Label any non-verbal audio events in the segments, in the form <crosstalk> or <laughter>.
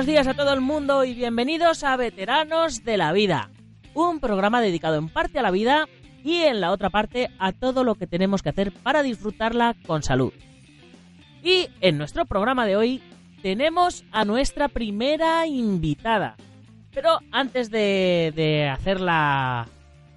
buenos días a todo el mundo y bienvenidos a Veteranos de la Vida, un programa dedicado en parte a la vida y en la otra parte a todo lo que tenemos que hacer para disfrutarla con salud. Y en nuestro programa de hoy tenemos a nuestra primera invitada. Pero antes de, hacerla,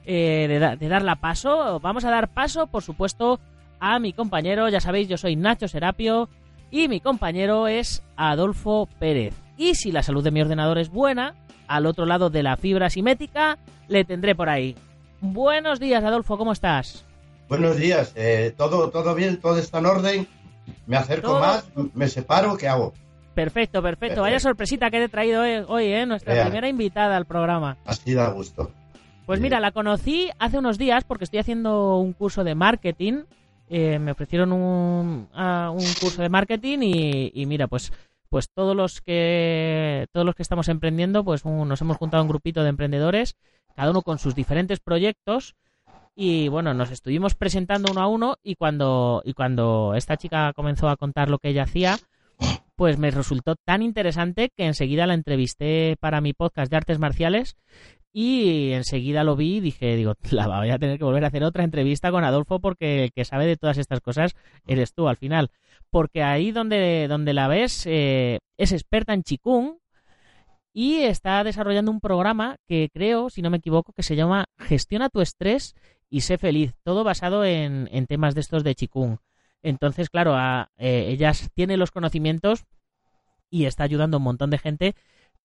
eh, de darla paso, vamos a dar paso, por supuesto, a mi compañero. Ya sabéis, yo soy Nacho Serapio y mi compañero es Adolfo Pérez. Y si la salud de mi ordenador es buena, al otro lado de la fibra simétrica le tendré por ahí. Buenos días, Adolfo, ¿cómo estás? Buenos días, eh, todo, todo bien, todo está en orden. Me acerco Todo- más, me separo, ¿qué hago? Perfecto, perfecto. Vaya sorpresita que te he traído hoy, hoy, ¿eh? Nuestra primera invitada al programa. Así da gusto. Pues mira, la conocí hace unos días porque estoy haciendo un curso de marketing. Eh, me ofrecieron un, ah, un curso de marketing y, y mira, pues pues todos los que todos los que estamos emprendiendo, pues un- nos hemos juntado un grupito de emprendedores, cada uno con sus diferentes proyectos y bueno, nos estuvimos presentando uno a uno y cuando y cuando esta chica comenzó a contar lo que ella hacía, pues me resultó tan interesante que enseguida la entrevisté para mi podcast de artes marciales y enseguida lo vi y dije, digo, <laughs> la voy a tener que volver a hacer otra entrevista con Adolfo porque el que sabe de todas estas cosas eres tú al final. Porque ahí donde, donde la ves eh, es experta en Qigong y está desarrollando un programa que creo, si no me equivoco, que se llama Gestiona tu estrés y sé feliz. Todo basado en, en temas de estos de Qigong. Entonces, claro, a, eh, ella tiene los conocimientos y está ayudando a un montón de gente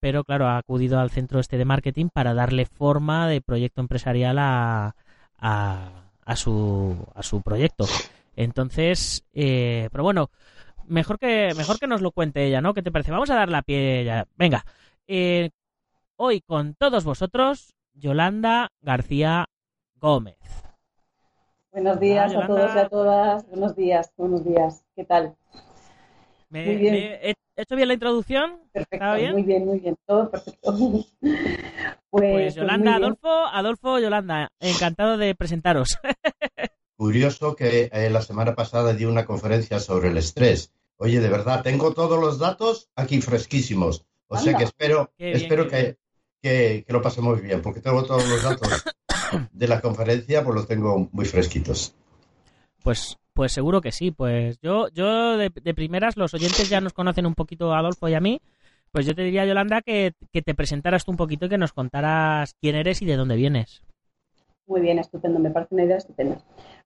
pero claro, ha acudido al centro este de marketing para darle forma de proyecto empresarial a, a, a su, a su proyecto. Entonces, eh, pero bueno, mejor que, mejor que nos lo cuente ella, ¿no? ¿Qué te parece? Vamos a dar la pie ya. Venga, eh, hoy con todos vosotros, Yolanda García Gómez. Buenos días Hola, a todos y a todas. Buenos días, buenos días. ¿Qué tal? ¿Me, Muy bien. me- ¿He hecho bien la introducción? Perfecto, ¿Estaba bien? muy bien, muy bien. Todo perfecto. <laughs> Pues, Pues pues Yolanda. Adolfo, Adolfo, Yolanda, encantado de presentaros. <laughs> Curioso que eh, la semana pasada di una conferencia sobre el estrés. Oye, de verdad, tengo todos los datos aquí fresquísimos. O sea que espero, bien, espero que, que lo pasemos bien, porque tengo todos los datos <coughs> de la conferencia, pues los tengo muy fresquitos. Pues, pues seguro que sí. Pues yo, yo de, primeras, los oyentes ya nos conocen un poquito a Adolfo y a mí. Pues yo te diría, Yolanda, que, que te presentaras tú un poquito y que nos contaras quién eres y de dónde vienes. Muy bien, estupendo. Me parece una idea estupenda.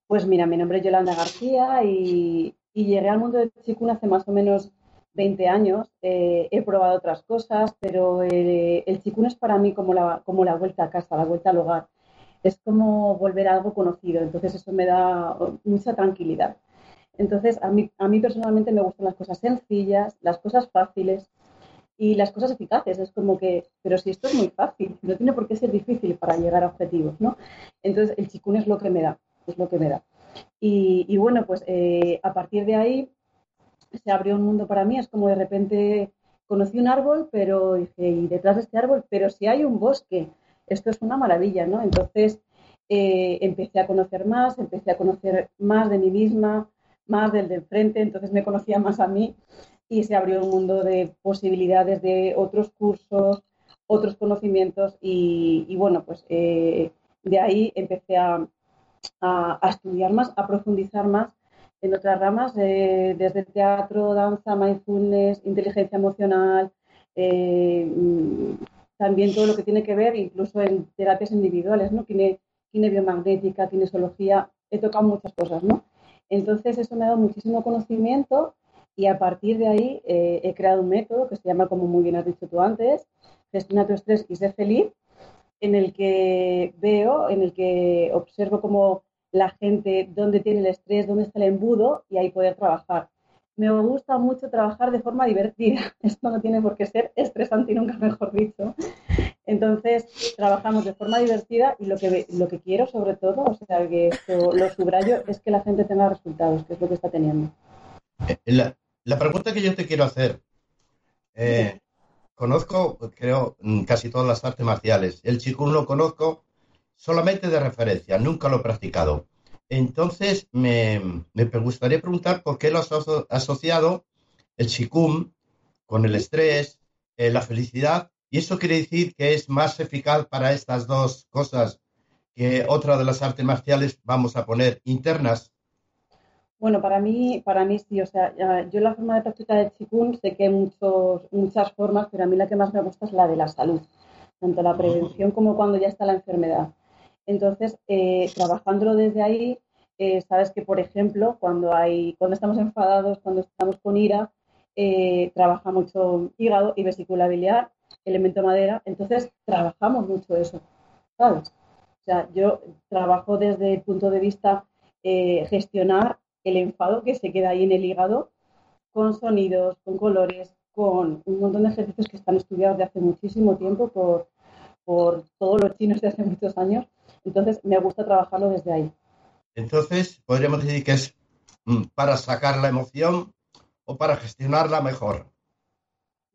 Pues mira, mi nombre es Yolanda García y, y llegué al mundo del Qigong hace más o menos 20 años. Eh, he probado otras cosas, pero eh, el Qigong es para mí como la, como la vuelta a casa, la vuelta al hogar. Es como volver a algo conocido, entonces eso me da mucha tranquilidad. Entonces, a mí, a mí personalmente me gustan las cosas sencillas, las cosas fáciles y las cosas eficaces. Es como que, pero si esto es muy fácil, no tiene por qué ser difícil para llegar a objetivos, ¿no? Entonces, el chikun es lo que me da, es lo que me da. Y, bueno, pues eh, a partir de ahí se abrió un mundo para mí. Es como de repente conocí un árbol, pero dije, y detrás de este árbol, pero si hay un bosque, esto es una maravilla, ¿no? Entonces eh, empecé a conocer más, empecé a conocer más de mí misma, más del del frente, entonces me conocía más a mí y se abrió un mundo de posibilidades de otros cursos, otros conocimientos y, bueno, pues eh, de ahí empecé a, estudiar más, a profundizar más en otras ramas, eh, desde teatro, danza, mindfulness, inteligencia emocional, eh, también todo lo que tiene que ver incluso en terapias individuales, ¿no? Kine, kinebiomagnética, kinesiología, he tocado muchas cosas, ¿no? Entonces eso me ha dado muchísimo conocimiento Y a partir de ahí eh, he creado un método que se llama, como muy bien has dicho tú antes, Gestiona tu estrés y sé feliz, en el que veo, en el que observo cómo la gente, dónde tiene el estrés, dónde está el embudo y ahí poder trabajar. Me gusta mucho trabajar de forma divertida. <laughs> Esto no tiene por qué ser estresante y nunca mejor dicho. Entonces, trabajamos de forma divertida y lo que, lo que quiero, sobre todo, o sea, que esto lo subrayo, es que la gente tenga resultados, que es lo que está teniendo. Eh, la, pregunta que yo te quiero hacer, eh, conozco, creo, casi todas las artes marciales. El Qigong lo conozco solamente de referencia, nunca lo he practicado. Entonces, me, me gustaría preguntar por qué lo has asociado el Qigong con el estrés, eh, la felicidad, y eso quiere decir que es más eficaz para estas dos cosas que otra de las artes marciales vamos a poner internas. Bueno, para mí, para mí sí, o sea, yo la forma de práctica de Qigong sé que hay muchos, muchas formas, pero a mí la que más me gusta es la de la salud, tanto la prevención como cuando ya está la enfermedad. Entonces, eh, trabajándolo desde ahí, eh, sabes que, por ejemplo, cuando, hay, cuando estamos enfadados, cuando estamos con ira, eh, trabaja mucho hígado y vesícula biliar, elemento madera, entonces trabajamos mucho eso, ¿sabes? O sea, yo trabajo desde el punto de vista gestionar el enfado que se queda ahí en el hígado con sonidos, con colores, con un montón de ejercicios que están estudiados de hace muchísimo tiempo por, por todos los chinos de hace muchos años. Entonces, me gusta trabajarlo desde ahí. Entonces, podríamos decir que es mm, para sacar la emoción o para gestionarla mejor.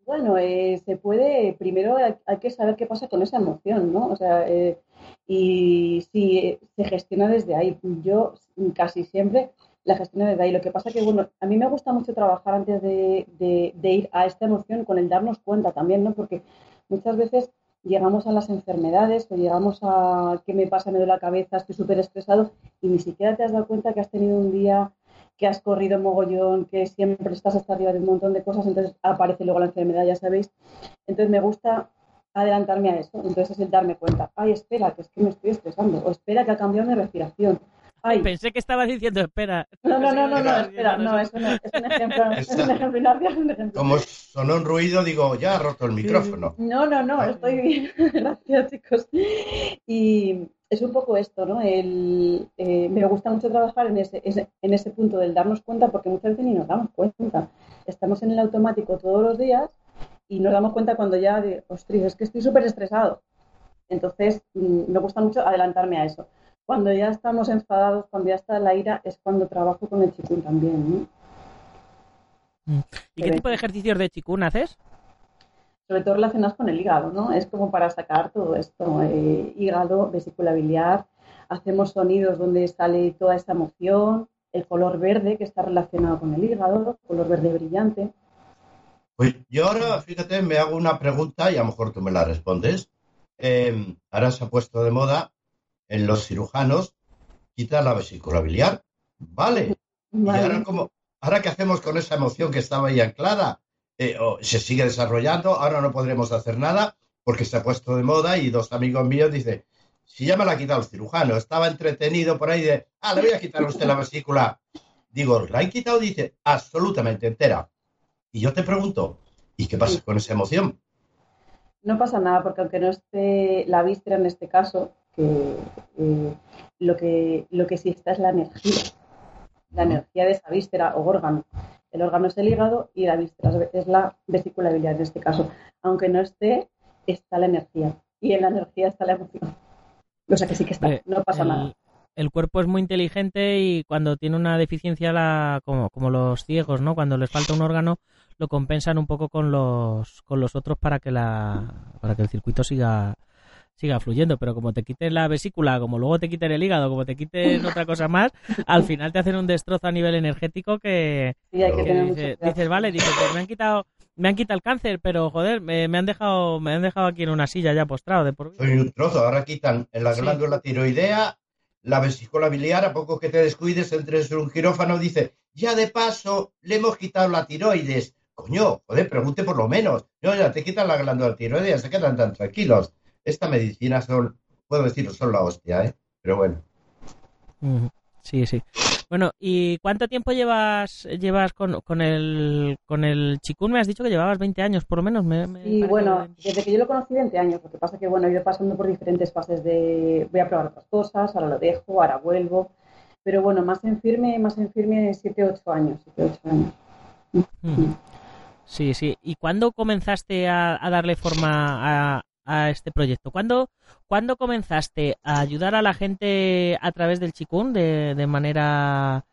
Bueno, eh, se puede, primero hay, que saber qué pasa con esa emoción, ¿no? O sea, eh, y si se gestiona desde ahí. Yo casi siempre la gestión de ahí. Lo que pasa que, bueno, a mí me gusta mucho trabajar antes de, ir a esta emoción con el darnos cuenta también, ¿no? Porque muchas veces llegamos a las enfermedades o llegamos a qué me pasa, me duele la cabeza, estoy súper estresado y ni siquiera te has dado cuenta que has tenido un día que has corrido mogollón, que siempre estás hasta arriba de un montón de cosas, entonces aparece luego la enfermedad, ya sabéis. Entonces me gusta adelantarme a eso, entonces es el darme cuenta, ay, espera, que es que me estoy estresando, o espera que ha cambiado mi respiración, Pensé que estabas diciendo, espera. No, no, no, no, no, espera, no, es un, es un ejemplo, es un ejemplo, Como sonó un ruido, digo, ya ha roto el micrófono. No, no, no, estoy bien. <laughs> Gracias, chicos. Y es un poco esto, ¿no? El, eh, me gusta mucho trabajar en ese, en ese punto del darnos cuenta, porque muchas veces ni nos damos cuenta. Estamos en el automático todos los días y nos damos cuenta cuando ya, de, ostras, es que estoy súper estresado. Entonces, mm, me gusta mucho adelantarme a eso cuando ya estamos enfadados, cuando ya está la ira, es cuando trabajo con el chikun también, ¿no? Mm. ¿Y qué tipo de ejercicios de chikun haces? Sobre todo relacionados con el hígado, ¿no? Es como para sacar todo esto, eh, hígado, vesícula biliar, hacemos sonidos donde sale toda esta emoción, el color verde que está relacionado con el hígado, color verde brillante. Pues yo ahora, fíjate, me hago una pregunta y a lo mejor tú me la respondes. Eh, ahora se ha puesto de moda en los cirujanos quita la vesícula biliar. Vale. Y ahora, como, ahora qué hacemos con esa emoción que estaba ahí anclada? Eh, se sigue desarrollando, ahora no podremos hacer nada porque se ha puesto de moda y dos amigos míos dicen, si ya me la ha quitado el cirujano, estaba entretenido por ahí de, ah, le voy a quitar a usted la vesícula. Digo, ¿la han quitado? Dice, absolutamente entera. Y yo te pregunto, ¿y qué pasa con esa emoción? No pasa nada, porque aunque no esté la víscera en este caso, que eh, lo que lo que sí está es la energía, la energía de esa víscera o órgano. El órgano es el hígado y la víscera es la vesícula biliar en este caso. Aunque no esté, está la energía. Y en la energía está la emoción. O sea que sí que está, no pasa nada. El cuerpo es muy inteligente y cuando tiene una deficiencia, la, como, como los ciegos, ¿no? Cuando les falta un órgano, lo compensan un poco con los, con los otros para que, la, para que el circuito siga, siga fluyendo, pero como te quiten la vesícula, como luego te quiten el hígado, como te quiten otra cosa más, al final te hacen un destrozo a nivel energético que, dices, vale, dices, pues me han quitado me han quitado el cáncer, pero joder, me, han dejado me han dejado aquí en una silla ya postrado de por Soy un trozo, ahora quitan la glándula tiroidea, la vesícula biliar, a poco que te descuides, entres en un quirófano, dice, ya de paso le hemos quitado la tiroides. Coño, joder, pregunte por lo menos. No, ya te quitan la glándula tiroidea, se quedan tan tranquilos esta medicina son, puedo decirlo, son la hostia, ¿eh? Pero bueno. Sí, sí. Bueno, ¿y cuánto tiempo llevas llevas con, con el con el chikun? Me has dicho que llevabas 20 años, por lo menos. Me, y bueno, desde que yo lo conocí 20 años. Lo que pasa que, bueno, he ido pasando por diferentes fases de voy a probar otras cosas, ahora lo dejo, ahora vuelvo. Pero bueno, más en firme, más en firme 7, 8 años. 7, 8 años. Mm. Sí, sí. ¿Y cuándo comenzaste a, darle forma a, este proyecto? ¿Cuándo, ¿Cuándo, comenzaste a ayudar a la gente a través del chikun de, de manera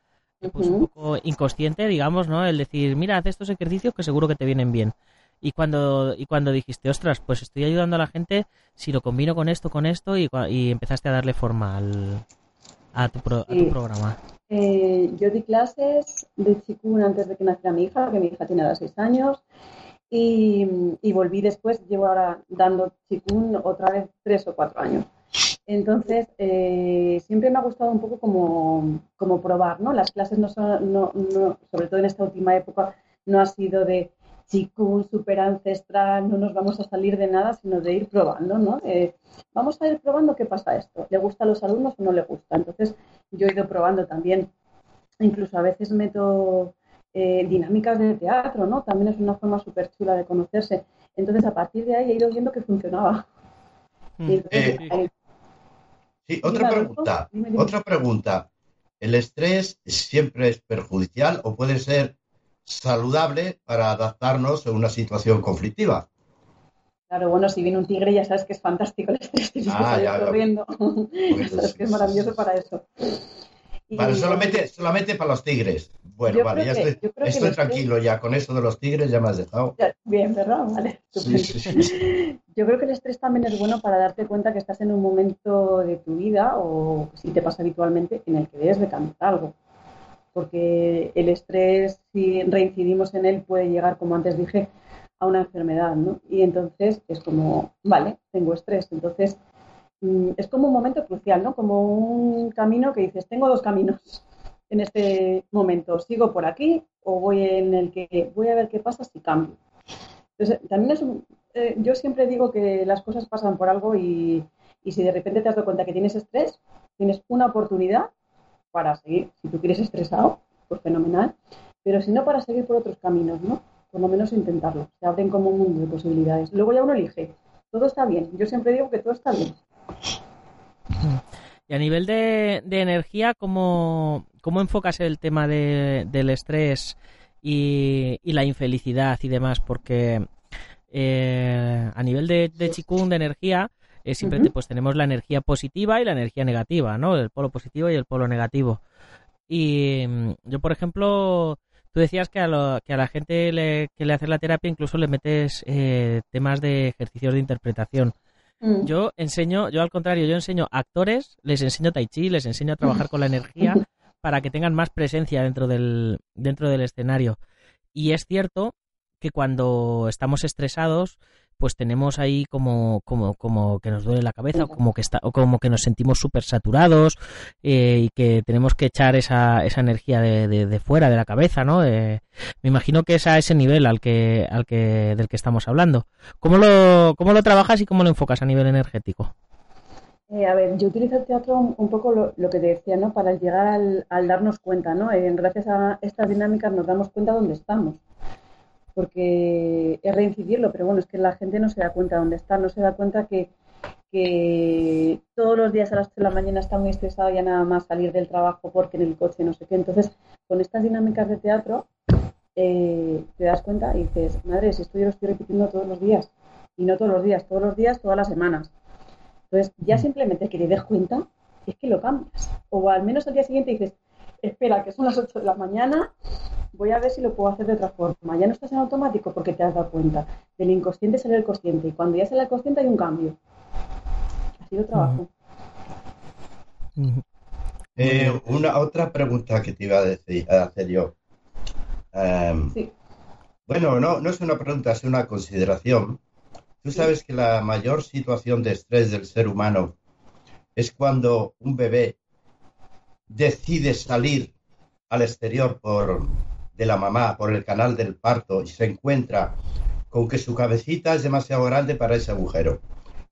pues, un poco inconsciente, digamos, ¿no? El decir, mira, haz estos ejercicios que seguro que te vienen bien. Y cuando, y cuando dijiste, ostras, pues estoy ayudando a la gente si lo combino con esto, con esto, y, y empezaste a darle forma al, a, tu a tu programa. Eh, yo di clases de chikun antes de que naciera mi hija, que mi hija tiene ahora seis años, y, volví después, llevo ahora dando chikun otra vez tres o cuatro años. Entonces, eh, siempre me ha gustado un poco como, como probar, ¿no? Las clases no son, no, no, sobre todo en esta última época, no ha sido de chikun super ancestral, no nos vamos a salir de nada, sino de ir probando, ¿no? Eh, vamos a ir probando qué pasa esto, ¿le gusta a los alumnos o no le gusta? Entonces, yo he ido probando también, incluso a veces meto eh, dinámicas de teatro, ¿no? También es una forma súper chula de conocerse. Entonces, a partir de ahí he ido viendo que funcionaba. Mm. Eh, sí, otra pregunta, otra pregunta. ¿El estrés siempre es perjudicial o puede ser saludable para adaptarnos a una situación conflictiva? Claro, bueno, si viene un tigre ya sabes que es fantástico el estrés, <laughs> ah, corriendo. <laughs> sabes que es maravilloso para eso. Vale, solamente, solamente para los tigres. Bueno, vale, ya estoy, tranquilo ya. Con eso de los tigres ya me has dejado. bien, ¿verdad? Vale. <laughs> Yo creo que el estrés también es bueno para darte cuenta que estás en un momento de tu vida, o si te pasa habitualmente, en el que debes de cambiar algo. Porque el estrés, si reincidimos en él, puede llegar, como antes dije, a una enfermedad, ¿no? Y entonces es como, vale, tengo estrés. Entonces es como un momento crucial, ¿no? Como un camino que dices, tengo dos caminos en este momento. ¿Sigo por aquí o voy en el que voy a ver qué pasa si cambio? Entonces, también es un, eh, yo siempre digo que las cosas pasan por algo y, y si de repente te has dado cuenta que tienes estrés, tienes una oportunidad para seguir. Si tú quieres estresado, pues fenomenal. Pero si no, para seguir por otros caminos, ¿no? por lo menos intentarlo. Se abren como un mundo de posibilidades. Luego ya uno elige. Todo está bien. Yo siempre digo que todo está bien. Y a nivel de, energía, ¿cómo, ¿cómo, enfocas el tema del estrés y, la infelicidad y demás? Porque eh, a nivel de, de chikung, de energía, eh, siempre pues tenemos la energía positiva y la energía negativa, ¿no? El polo positivo y el polo negativo. Y mm, yo, por ejemplo, Tú decías que a, lo, que a la gente que le haces la terapia incluso le metes eh, temas de ejercicios de interpretación. Mm. Yo enseño, yo al contrario, yo enseño actores, les enseño tai chi, les enseño a trabajar con la energía <laughs> para que tengan más presencia dentro del, dentro del escenario. Y es cierto que cuando estamos estresados, pues tenemos ahí como, como, como que nos duele la cabeza o como que está, o como que nos sentimos súper saturados eh, y que tenemos que echar esa, esa energía de, fuera de la cabeza, ¿no? me imagino que es a ese nivel al que, al que, del que estamos hablando. ¿Cómo lo, cómo lo trabajas y cómo lo enfocas a nivel energético? Eh, a ver, yo utilizo el teatro un, poco lo, lo, que te decía, ¿no? Para llegar al, al darnos cuenta, ¿no? Eh, gracias a estas dinámicas nos damos cuenta dónde estamos porque es reincidirlo, pero bueno, es que la gente no se da cuenta dónde está, no se da cuenta que, todos los días a las 3 de la mañana está muy estresado ya nada más salir del trabajo porque en el coche no sé qué. Entonces, con estas dinámicas de teatro, eh, te das cuenta y dices, madre, si esto yo lo estoy repitiendo todos los días, y no todos los días, todos los días, todas las semanas. Entonces, ya mm. simplemente que te des cuenta, es que lo cambias. O al menos al día siguiente dices, espera, que son las 8 de la mañana, voy a ver si lo puedo hacer de otra forma. Ya no estás en automático porque te has dado cuenta. Del inconsciente sale el consciente y cuando ya sale el consciente hay un cambio. Ha sido trabajo. Eh, una otra pregunta que te iba a, decir, a hacer yo. Em, sí. Bueno, no, no es una pregunta, es una consideración. Tú sabes que la mayor situación de estrés del ser humano es cuando un bebé decide salir al exterior por, de la mamá por el canal del parto y se encuentra con que su cabecita es demasiado grande para ese agujero.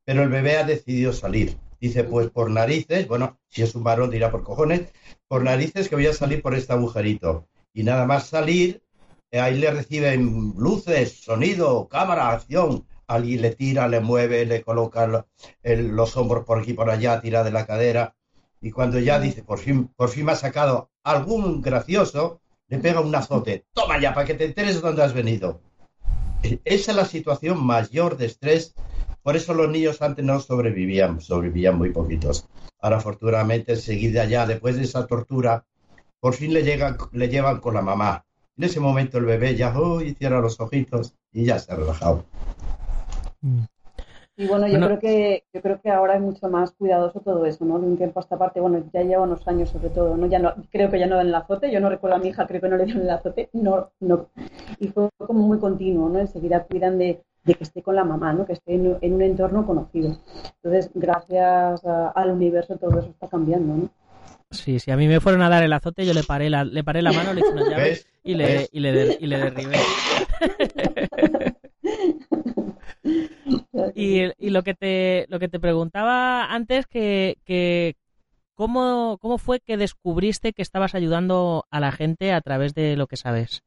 Pero el bebé ha decidido salir Dice, pues por narices, bueno, si es un varón dirá por cojones, por narices que voy a salir por este agujerito. Y nada más salir, eh, ahí le reciben luces, sonido, cámara, acción. Alguien le tira, le mueve, le coloca los hombros por aquí, por allá, tira de la cadera. Y cuando ya dice, por fin, por fin me ha sacado algún gracioso, le pega un azote. Toma ya, para que te enteres de dónde has venido. Esa es la situación mayor de estrés. Por eso los niños antes no sobrevivían, sobrevivían muy poquitos. Ahora, afortunadamente, enseguida ya, después de esa tortura, por fin le, le llevan con la mamá. En ese momento el bebé ya oh, cierra los ojitos y ya se ha relajado. Y bueno, yo creo que yo creo que ahora es mucho más cuidadoso todo eso, ¿no? De un tiempo a esta parte, bueno, ya lleva unos años sobre todo, ¿no? Ya no, creo que ya no dan el azote, yo no recuerdo a mi hija, creo que no le dieron el azote, no, no. Y fue como muy continuo, ¿no? Enseguida cuidan de, que esté con la mamá, ¿no? Que esté en, un entorno conocido. Entonces, gracias al universo todo eso está cambiando, ¿no? Sí, si a mí me fueron a dar el azote, yo le paré la, le paré la mano, le hice unas llaves y le, y le, y le derribé. <laughs> Y, lo que te lo que te preguntaba antes que, que ¿cómo, ¿cómo fue que descubriste que estabas ayudando a la gente a través de lo que sabes?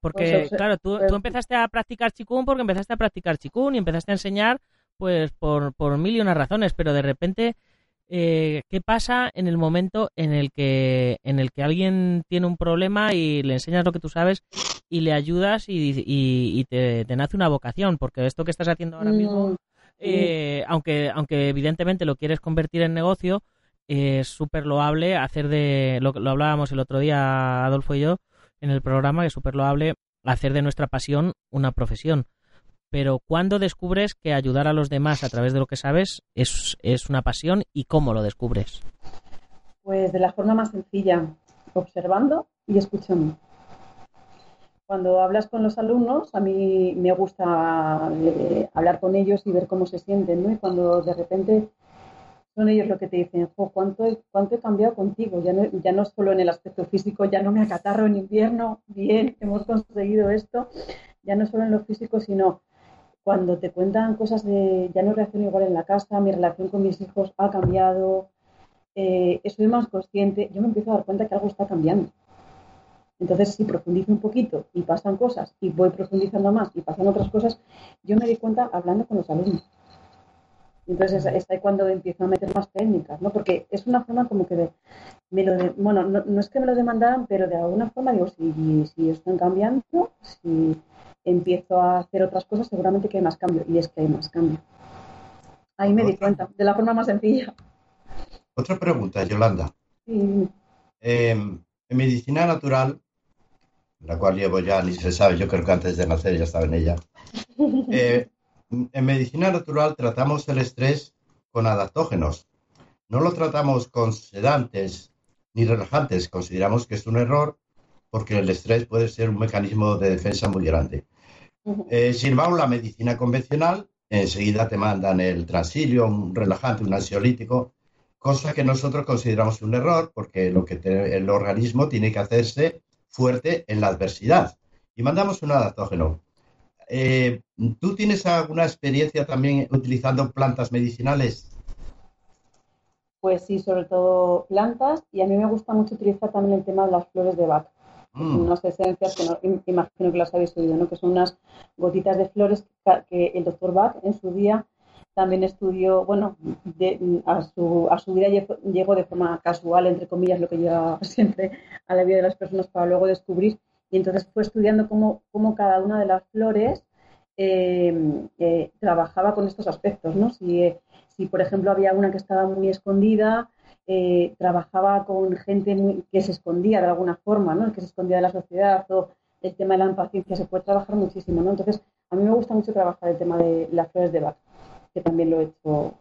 Porque, pues, claro, tú, tú, empezaste a practicar chikun porque empezaste a practicar chikun y empezaste a enseñar pues por, por mil y unas razones, pero de repente eh, qué pasa en el momento en el que en el que alguien tiene un problema y le enseñas lo que tú sabes y le ayudas y, te, nace una vocación porque esto que estás haciendo ahora mismo mm, eh, aunque aunque evidentemente lo quieres convertir en negocio es súper loable hacer de lo, lo hablábamos el otro día Adolfo y yo en el programa que es súper loable hacer de nuestra pasión una profesión pero ¿cuándo descubres que ayudar a los demás a través de lo que sabes es, es una pasión y cómo lo descubres? Pues de la forma más sencilla, observando y escuchando. Cuando hablas con los alumnos, a mí me gusta eh, hablar con ellos y ver cómo se sienten, ¿no? Y cuando de repente son ellos los que te dicen, ¿cuánto, he, ¿cuánto he cambiado contigo? Ya no, ya no solo en el aspecto físico, ya no me acatarro en invierno, bien, hemos conseguido esto, ya no solo en lo físico, sino cuando te cuentan cosas de ya no reacciono igual en la casa, mi relación con mis hijos ha cambiado, eh, soy más consciente, yo me empiezo a dar cuenta que algo está cambiando. Entonces, si profundizo un poquito y pasan cosas y voy profundizando más y pasan otras cosas, yo me di cuenta hablando con los alumnos. Entonces es, ahí cuando empiezo a meter más técnicas, ¿no? Porque es una forma como que de, me lo bueno, no, no, es que me lo demandaran, pero de alguna forma digo, si, si están cambiando, si empiezo a hacer otras cosas, seguramente que hay más cambio. Y es que hay más cambio. Ahí me di cuenta, de la forma más sencilla. Otra pregunta, Yolanda. Em, en medicina natural, la cual llevo ya, ni se sabe, yo creo que antes de nacer ya estaba en ella. <laughs> Eh, en medicina natural tratamos el estrés con adaptógenos. No lo tratamos con sedantes ni relajantes. Consideramos que es un error porque el estrés puede ser un mecanismo de defensa muy grande. Eh, sin embargo, la medicina convencional, enseguida te mandan el transilio, un relajante, un ansiolítico, cosa que nosotros consideramos un error porque lo que el organismo tiene que hacerse fuerte en la adversidad. Y mandamos un adaptógeno. Eh, ¿Tú tienes alguna experiencia también utilizando plantas medicinales? Pues sí, sobre todo plantas y a mí me gusta mucho utilizar también el tema de las flores de Bach. Mm. unas esencias que no, imagino que las habéis oído, ¿no? que son unas gotitas de flores que el doctor Bach en su día también estudió, bueno, a, su, a su vida llegó de forma casual, entre comillas, lo que llega <laughs> siempre a la vida de las personas para luego descubrir. Y entonces fue estudiando cómo, cómo cada una de las flores eh, eh, trabajaba con estos aspectos, ¿no? Si, si, por ejemplo, había una que estaba muy escondida, eh, trabajaba con gente que se escondía de alguna forma, ¿no? que se escondía de la sociedad o el tema de la impaciencia, se puede trabajar muchísimo. ¿no? Entonces, a mí me gusta mucho trabajar el tema de las flores de Bach, que también lo he hecho.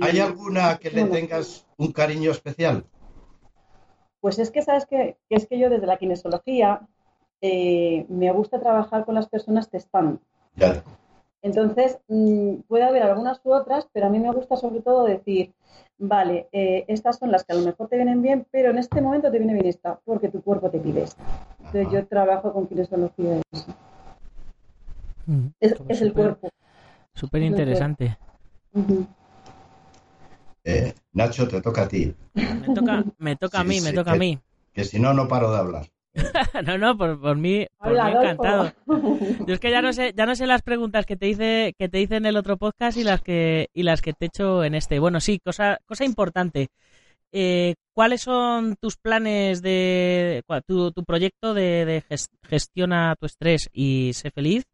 ¿Hay alguna que le tengas un cariño especial? Pues es que, ¿sabes que Es que yo desde la kinesiología eh, me gusta trabajar con las personas testando. Entonces, mm, puede haber algunas u otras, pero a mí me gusta sobre todo decir, vale, eh, estas son las que a lo mejor te vienen bien, pero en este momento te viene bien esta, porque tu cuerpo te pide esta. Entonces yo trabajo con kinesiología de eso. Mm, es, el cuerpo. Súper interesante. Eh, Nacho, te toca a ti. Me toca, me toca a Sí, mí, me toca a mí. Que si no, no paro de hablar. <laughs> No, no, por, por mí, por mí encantado. <laughs> Yo es que ya no sé, ya no sé las preguntas que te hice, que te hice en el otro podcast y las que, y las que te he hecho en este. Bueno, sí, cosa, cosa importante. Eh, ¿Cuáles son tus planes de tu, tu proyecto de, de ges- gestiona tu estrés y sé feliz?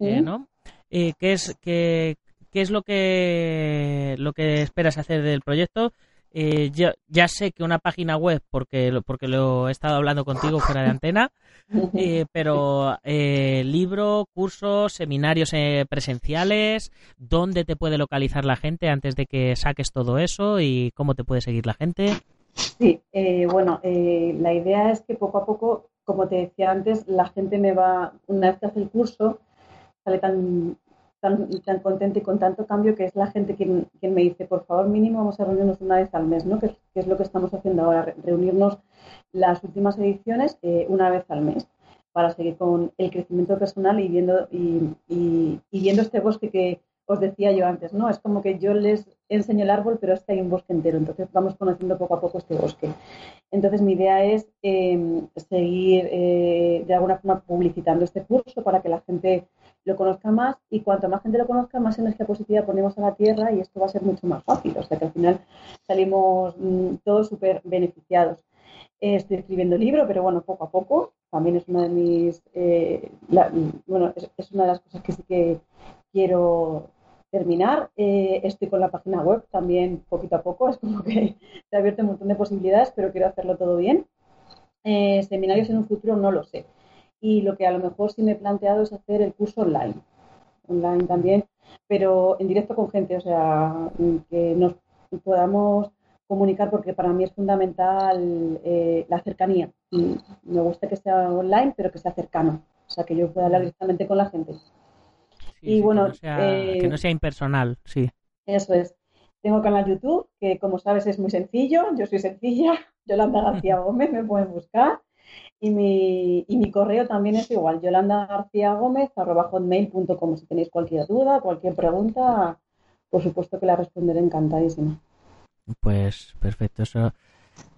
Eh, ¿no? Eh, ¿qué es qué, qué es lo que lo que esperas hacer del proyecto? Eh, yo ya sé que una página web porque lo- porque lo he estado hablando contigo fuera de antena, <laughs> eh, pero eh, libro, cursos, seminarios eh, presenciales, ¿dónde te puede localizar la gente antes de que saques todo eso y cómo te puede seguir la gente? Sí, bueno, la idea es que poco a poco, como te decía antes, la gente me va, una vez que hace el curso, sale tan, tan, tan contenta y con tanto cambio que es la gente quien, quien me dice, por favor, mínimo vamos a reunirnos una vez al mes, ¿no? Que, que es lo que estamos haciendo ahora, re- reunirnos las últimas ediciones eh, una vez al mes para seguir con el crecimiento personal y viendo, y, y- y viendo este bosque que os decía yo antes, ¿no? Es como que yo les enseño el árbol, pero es que hay un bosque entero, entonces vamos conociendo poco a poco este bosque. Entonces mi idea es eh, seguir eh, de alguna forma publicitando este curso para que la gente lo conozca más y cuanto más gente lo conozca, más energía positiva ponemos a la tierra y esto va a ser mucho más fácil. O sea que al final salimos mm, todos súper beneficiados. Eh, estoy escribiendo libro, pero bueno, poco a poco. También es una de mis, eh, la- bueno, es, es una de las cosas que sí que quiero terminar. Eh, estoy con la página web también poquito a poco. Es como que <laughs> se ha abierto un montón de posibilidades, pero quiero hacerlo todo bien. Eh, seminarios en un futuro no lo sé. Y lo que a lo mejor sí me he planteado es hacer el curso online. Online también, pero en directo con gente, o sea, que nos podamos comunicar porque para mí es fundamental eh, la cercanía. Y me gusta que sea online, pero que sea cercano. O sea, que yo pueda hablar directamente con la gente. Sí, Y sí, bueno, que no, sea, eh, que no sea impersonal, sí. Eso es. Tengo canal YouTube, que como sabes es muy sencillo. Yo soy sencilla. <laughs> Yolanda García Gómez, me pueden buscar. Y mi, y mi correo también es igual, Yolanda García Gómez, hotmail.com. Si tenéis cualquier duda, cualquier pregunta, por supuesto que la responderé encantadísima. Pues perfecto, eso,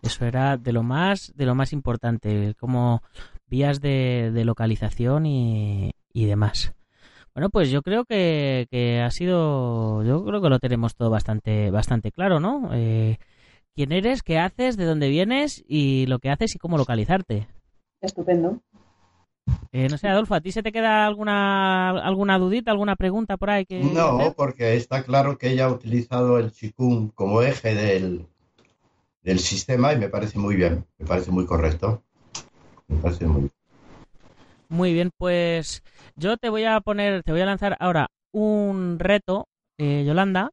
eso era de lo más, de lo más importante, como vías de, de localización y, y demás. Bueno, pues yo creo que, que ha sido, yo creo que lo tenemos todo bastante, bastante claro, ¿no? Eh, quién eres, qué haces, de dónde vienes y lo que haces y cómo localizarte. Estupendo. Eh, no sé, Adolfo, ¿a ti se te queda alguna, alguna dudita, alguna pregunta por ahí que No, hacer? porque está claro que ella ha utilizado el Qigong como eje del, del sistema y me parece muy bien, me parece muy correcto. Me parece muy bien. Muy bien, pues yo te voy a poner, te voy a lanzar ahora un reto, eh, Yolanda,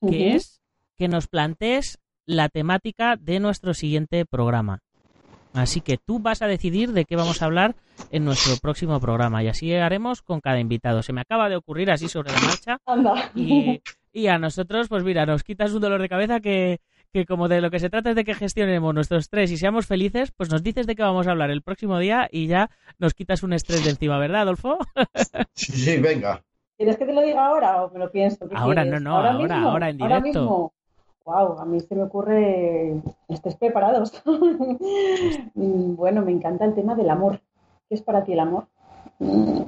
que es que nos plantees la temática de nuestro siguiente programa. Así que tú vas a decidir de qué vamos a hablar en nuestro próximo programa y así haremos con cada invitado. Se me acaba de ocurrir así sobre la marcha Anda. y, y a nosotros, pues mira, nos quitas un dolor de cabeza que, que como de lo que se trata es de que gestionemos nuestro estrés y seamos felices, pues nos dices de qué vamos a hablar el próximo día y ya nos quitas un estrés de encima, ¿verdad, Adolfo? <laughs> Sí, sí, venga. ¿Quieres que te lo diga ahora o me lo pienso? ¿Qué Ahora, quieres? no, no, ahora, mismo? ahora en Ahora directo. mismo. Wow, a mí se me ocurre. Estés preparados. <laughs> Mm, bueno, me encanta el tema del amor. ¿Qué es para ti el amor? Mm,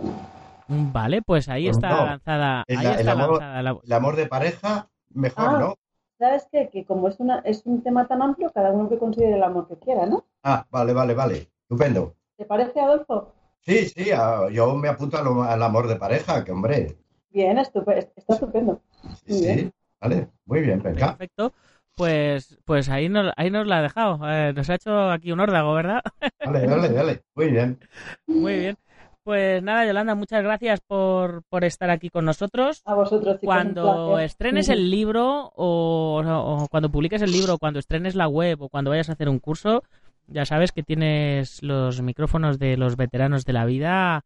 Vale, pues ahí Pues está no. lanzada, El- ahí el está amor- lanzada la... El amor de pareja, mejor, Ah. ¿no? ¿Sabes qué? Que como es, una, es un tema tan amplio, cada uno que considere el amor que quiera, ¿no? Ah, vale, vale, vale. Estupendo. ¿Te parece, Adolfo? Sí, sí, yo me apunto al, al amor de pareja, que hombre. Bien, estupe- está estupendo. Sí. Vale, muy bien, venga. Perfecto. Pues, pues ahí nos, ahí nos la ha dejado. Eh, nos ha hecho aquí un órdago, ¿verdad? Dale, dale, dale. Muy bien. Muy bien. Pues nada, Yolanda, muchas gracias por, por estar aquí con nosotros. A vosotros, chicos. Cuando estrenes el libro o, o cuando publiques el libro, cuando estrenes la web o cuando vayas a hacer un curso, ya sabes que tienes los micrófonos de los veteranos de la vida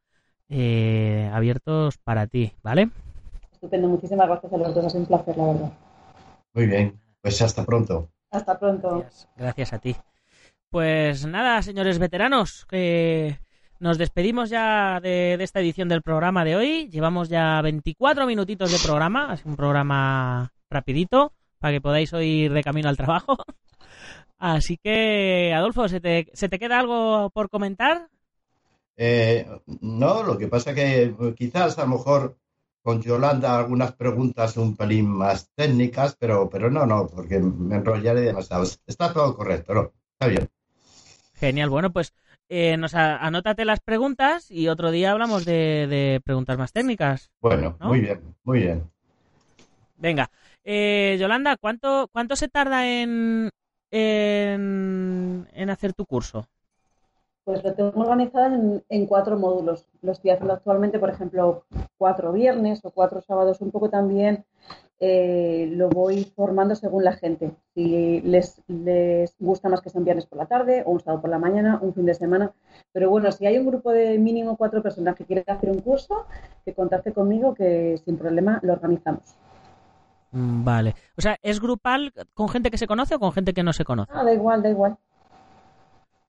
eh, abiertos para ti, ¿vale? Estupendo, muchísimas gracias a los dos. Ha sido un placer, la verdad. Muy bien. Pues hasta pronto. Hasta pronto. Gracias, gracias a ti. Pues nada, señores veteranos, que nos despedimos ya de, de esta edición del programa de hoy. Llevamos ya 24 minutitos de programa, es un programa rapidito, para que podáis oír de camino al trabajo. <laughs> Así que, Adolfo, ¿se te, ¿se te queda algo por comentar? Eh, no, lo que pasa que quizás a lo mejor con Yolanda algunas preguntas un pelín más técnicas, pero, pero no, no, porque me enrollaré demasiado. Está todo correcto, ¿no? Está bien. Genial, bueno, pues eh, nos anótate las preguntas y otro día hablamos de, preguntas más técnicas. Bueno, muy bien, muy bien. Venga, eh, Yolanda, ¿cuánto, ¿cuánto se tarda en, en, en hacer tu curso? Pues lo tengo organizado en, cuatro módulos. Lo estoy haciendo actualmente, por ejemplo, cuatro viernes o cuatro sábados, un poco también eh, lo voy formando según la gente. Si les, les gusta más que sea un viernes por la tarde o un sábado por la mañana, un fin de semana. Pero bueno, si hay un grupo de mínimo cuatro personas que quieren hacer un curso, que contacte conmigo que sin problema lo organizamos. Mm, vale. O sea, ¿es grupal con gente que se conoce o con gente que no se conoce? Ah, da igual, da igual.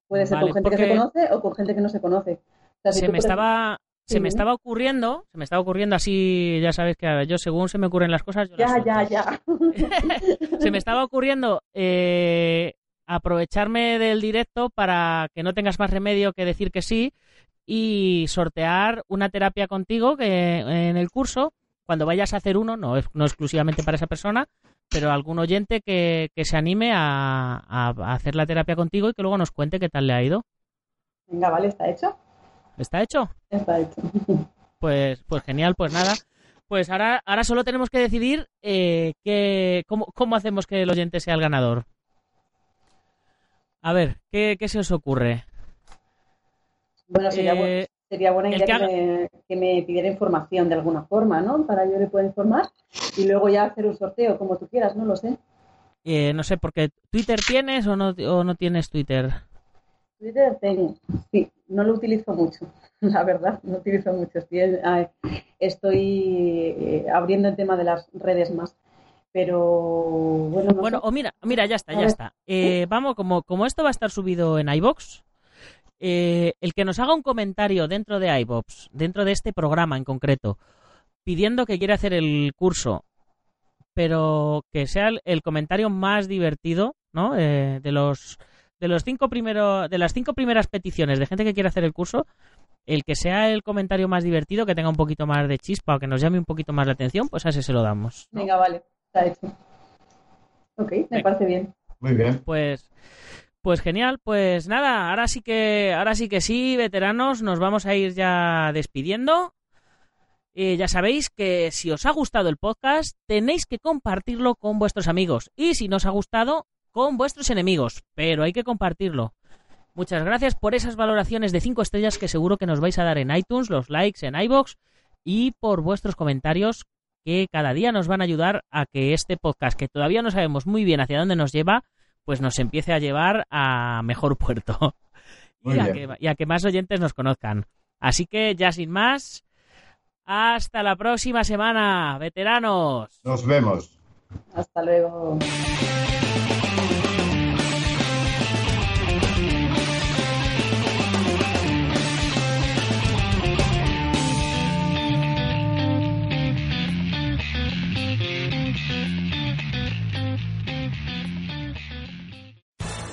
Puede ser con gente que se conoce o con gente que no se conoce. se me estaba se me estaba ocurriendo, se me estaba ocurriendo así, ya sabes que yo según se me ocurren las cosas, ya, ya, ya. <laughs> se me estaba ocurriendo eh, aprovecharme del directo para que no tengas más remedio que decir que sí y sortear una terapia contigo que en el curso, cuando vayas a hacer uno, no, no exclusivamente para esa persona, pero algún oyente que, se anime a, hacer la terapia contigo y que luego nos cuente qué tal le ha ido. Venga, vale, ¿está hecho? ¿Está hecho? Está hecho. Pues, pues genial, pues nada. Pues ahora, ahora solo tenemos que decidir eh, cómo, hacemos que el oyente sea el ganador. A ver, ¿qué, se os ocurre? Bueno, sería, eh, sería buena idea que, me, pidiera información de alguna forma, ¿no? Para yo le pueda informar y luego ya hacer un sorteo como tú quieras, no lo sé. Eh, no sé, porque ¿Twitter tienes o no, o no tienes Twitter? Twitter tengo, sí, no lo utilizo mucho, <laughs> la verdad, no utilizo mucho. Estoy, eh, abriendo el tema de las redes más. Pero bueno, bueno, o mira, mira, ya está, ya está. Eh, vamos, como, como esto va a estar subido en iBox, eh, el que nos haga un comentario dentro de iBox, dentro de este programa en concreto, pidiendo que quiere hacer el curso, pero que sea el, comentario más divertido, ¿no? Eh, de los de los cinco primeros, de las cinco primeras peticiones de gente que quiere hacer el curso, el que sea el comentario más divertido, que tenga un poquito más de chispa o que nos llame un poquito más la atención, pues a ese se lo damos. Venga, vale, está hecho. Ok, me parece bien. Muy bien. Pues pues genial, pues nada, ahora sí que, ahora sí que sí, veteranos, nos vamos a ir ya despidiendo. Eh, ya sabéis que si os ha gustado el podcast, tenéis que compartirlo con vuestros amigos. Y si no os ha gustado, con vuestros enemigos. Pero hay que compartirlo. Muchas gracias por esas valoraciones de 5 estrellas que seguro que nos vais a dar en iTunes, los likes en iBox y por vuestros comentarios que cada día nos van a ayudar a que este podcast, que todavía no sabemos muy bien hacia dónde nos lleva, pues nos empiece a llevar a mejor puerto <laughs> y a, que, más oyentes nos conozcan. Así que ya sin más, hasta la próxima semana, veteranos. Nos vemos. Hasta luego.